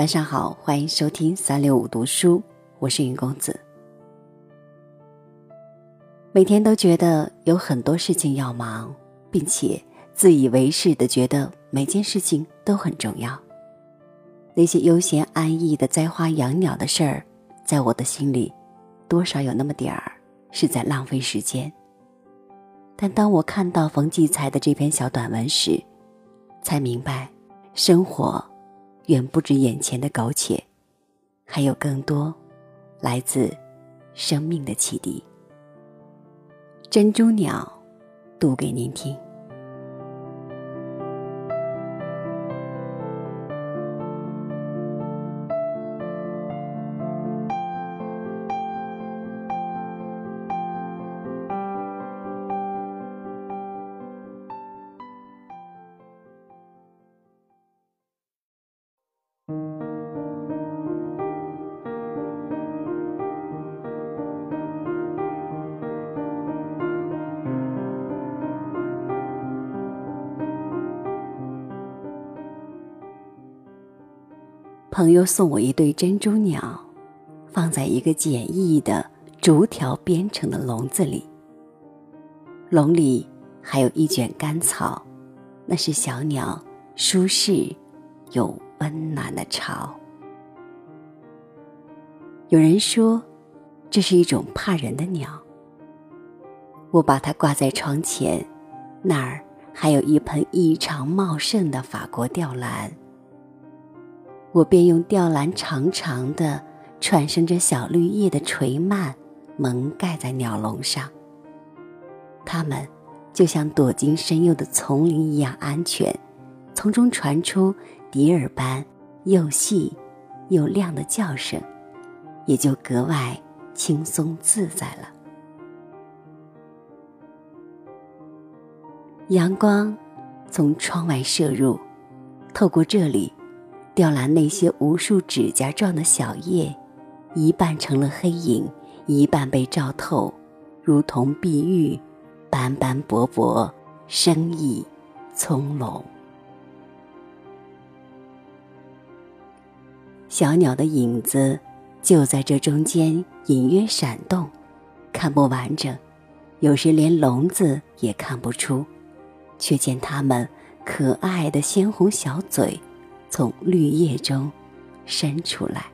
晚上好，欢迎收听三六五读书，我是云公子。每天都觉得有很多事情要忙，并且自以为是的觉得每件事情都很重要。那些悠闲安逸的栽花养鸟的事儿，在我的心里，多少有那么点儿是在浪费时间。但当我看到冯骥才的这篇小短文时，才明白，生活。远不止眼前的苟且，还有更多来自生命的启迪。珍珠鸟，读给您听。朋友送我一对珍珠鸟，放在一个简易的竹条编成的笼子里。笼里还有一卷干草，那是小鸟舒适又温暖的巢。有人说，这是一种怕人的鸟。我把它挂在窗前，那儿还有一盆异常茂盛的法国吊兰。我便用吊兰长长的、串生着小绿叶的垂蔓蒙盖在鸟笼上。它们就像躲进深幽的丛林一样安全，从中传出笛儿般又细又亮的叫声，也就格外轻松自在了。阳光从窗外射入，透过这里。吊兰那些无数指甲状的小叶，一半成了黑影，一半被照透，如同碧玉，斑斑驳驳，生意葱茏。小鸟的影子就在这中间隐约闪动，看不完整，有时连笼子也看不出，却见它们可爱的鲜红小嘴。从绿叶中伸出来。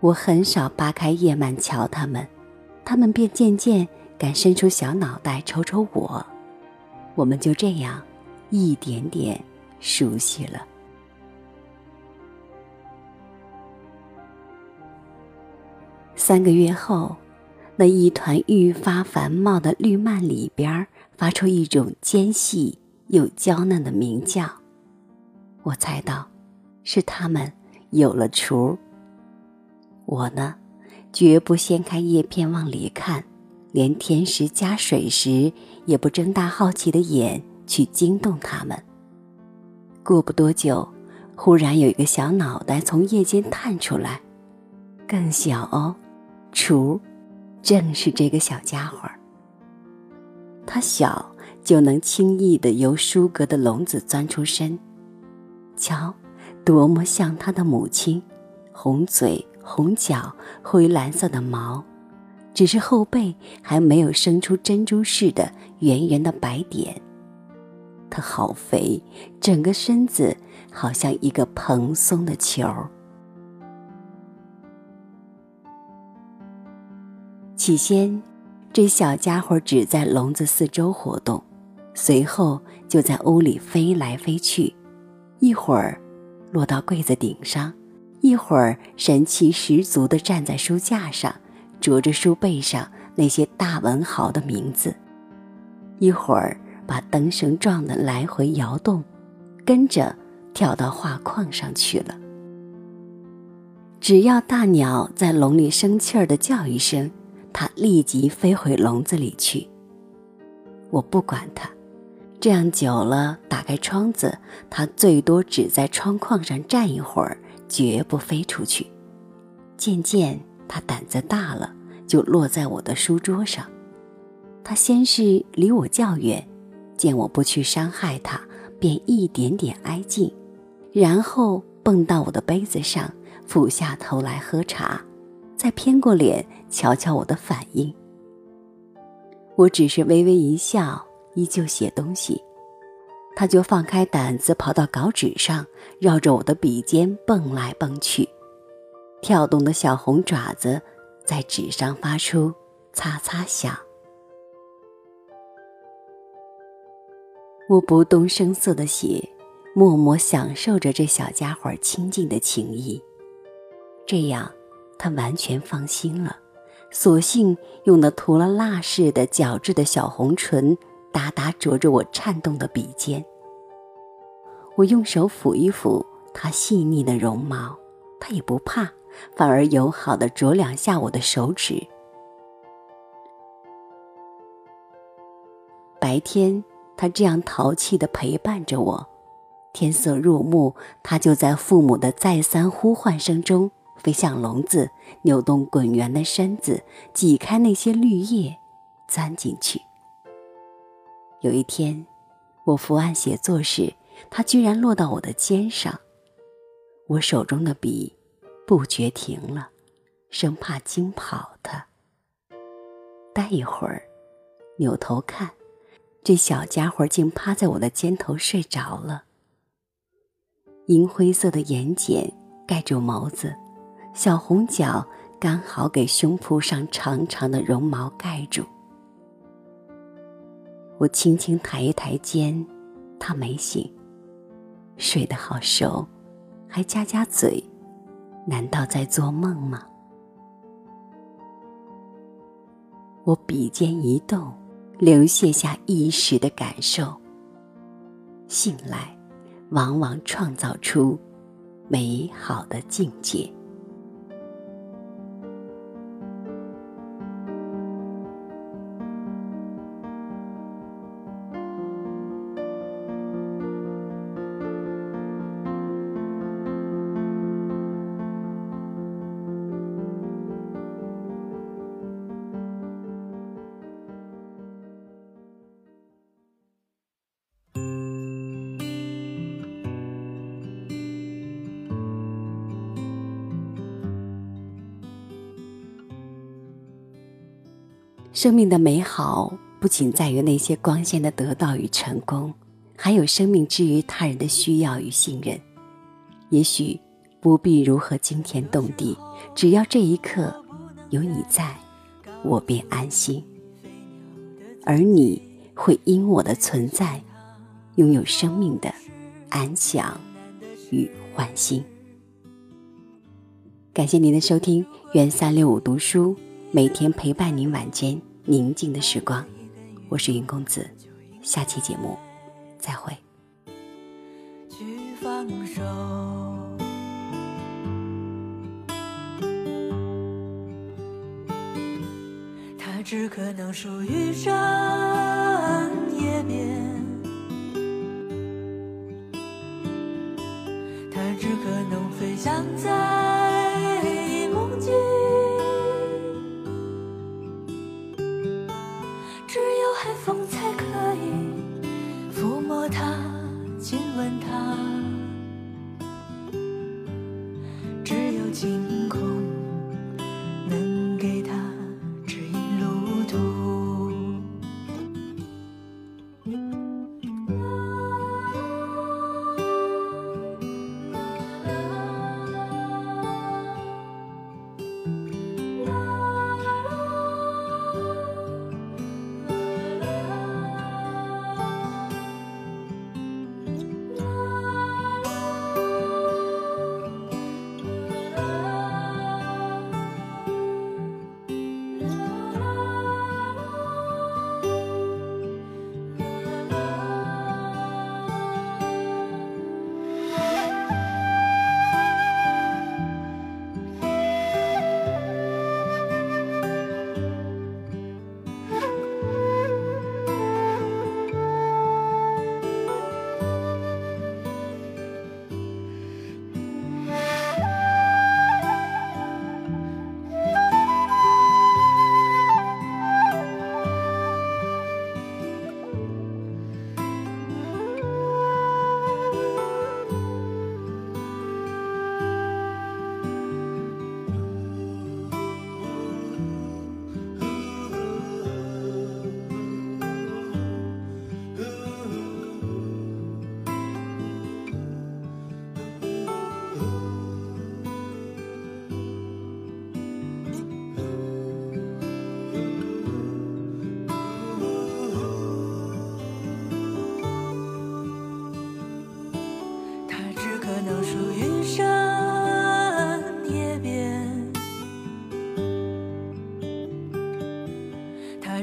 我很少扒开叶蔓瞧它们，它们便渐渐敢伸出小脑袋瞅瞅我。我们就这样一点点熟悉了。三个月后，那一团愈发繁茂的绿蔓里边发出一种尖细。又娇嫩的鸣叫，我猜到，是它们有了雏。我呢，绝不掀开叶片往里看，连甜食加水时也不睁大好奇的眼去惊动它们。过不多久，忽然有一个小脑袋从叶间探出来，更小哦，雏，正是这个小家伙。它小。就能轻易的由书阁的笼子钻出身，瞧，多么像他的母亲，红嘴、红脚、灰蓝色的毛，只是后背还没有生出珍珠似的圆圆的白点。它好肥，整个身子好像一个蓬松的球。起先，这小家伙只在笼子四周活动。随后就在屋里飞来飞去，一会儿落到柜子顶上，一会儿神气十足地站在书架上，啄着书背上那些大文豪的名字，一会儿把灯绳撞得来回摇动，跟着跳到画框上去了。只要大鸟在笼里生气儿的叫一声，它立即飞回笼子里去。我不管它。这样久了，打开窗子，它最多只在窗框上站一会儿，绝不飞出去。渐渐，它胆子大了，就落在我的书桌上。它先是离我较远，见我不去伤害它，便一点点挨近，然后蹦到我的杯子上，俯下头来喝茶，再偏过脸瞧瞧我的反应。我只是微微一笑，依旧写东西，他就放开胆子跑到稿纸上，绕着我的笔尖蹦来蹦去，跳动的小红爪子在纸上发出擦擦响。我不动声色的写，默默享受着这小家伙亲近的情谊。这样，他完全放心了，索性用那涂了蜡似的角质的小红唇，哒哒啄着我颤动的笔尖。我用手抚一抚它细腻的绒毛，它也不怕，反而友好的啄两下我的手指。白天。他这样淘气地陪伴着我，天色入暮，他就在父母的再三呼唤声中飞向笼子，扭动滚圆的身子，挤开那些绿叶，钻进去。有一天，我伏案写作时，他居然落到我的肩上，我手中的笔不觉停了，生怕惊跑他。待一会儿，扭头看。这小家伙竟趴在我的肩头睡着了。银灰色的眼睑盖住眸子，小红脚刚好给胸脯上长长的绒毛盖住。我轻轻抬一抬肩，他没醒，睡得好熟，还夹夹嘴，难道在做梦吗？我笔尖一动。流泻下一时的感受。醒来，往往创造出美好的境界。生命的美好不仅在于那些光鲜的得到与成功，还有生命之于他人的需要与信任。也许不必如何惊天动地，只要这一刻有你在，我便安心。而你会因我的存在，拥有生命的安详与欢欣。感谢您的收听，愿三六五读书每天陪伴您晚间。宁静的时光，我是云公子，下期节目再会。去放手，它只可能属于深夜边，它只可能飞翔在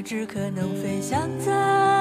只可能飞翔在